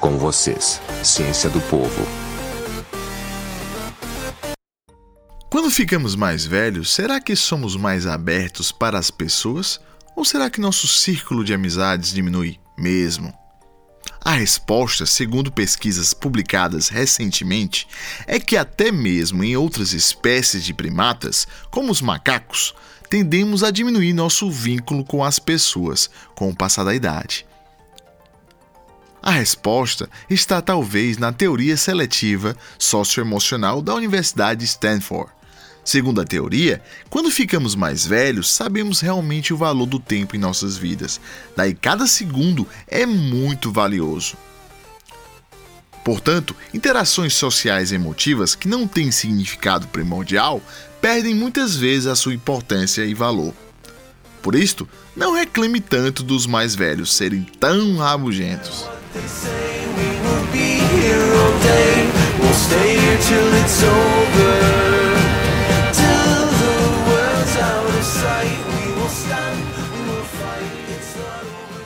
Com vocês, Ciência do Povo. Quando ficamos mais velhos, será que somos mais abertos para as pessoas? Ou será que nosso círculo de amizades diminui mesmo? A resposta, segundo pesquisas publicadas recentemente, é que até mesmo em outras espécies de primatas, como os macacos, tendemos a diminuir nosso vínculo com as pessoas com o passar da idade. A resposta está talvez na teoria seletiva socioemocional da Universidade de Stanford. Segundo a teoria, quando ficamos mais velhos, sabemos realmente o valor do tempo em nossas vidas. Daí cada segundo é muito valioso. Portanto, interações sociais emotivas que não têm significado primordial perdem muitas vezes a sua importância e valor. Por isto, não reclame tanto dos mais velhos serem tão rabugentos. They say we will be here all day. We'll stay here till it's over. Till the world's out of sight. We will stand, we will fight. It's not over.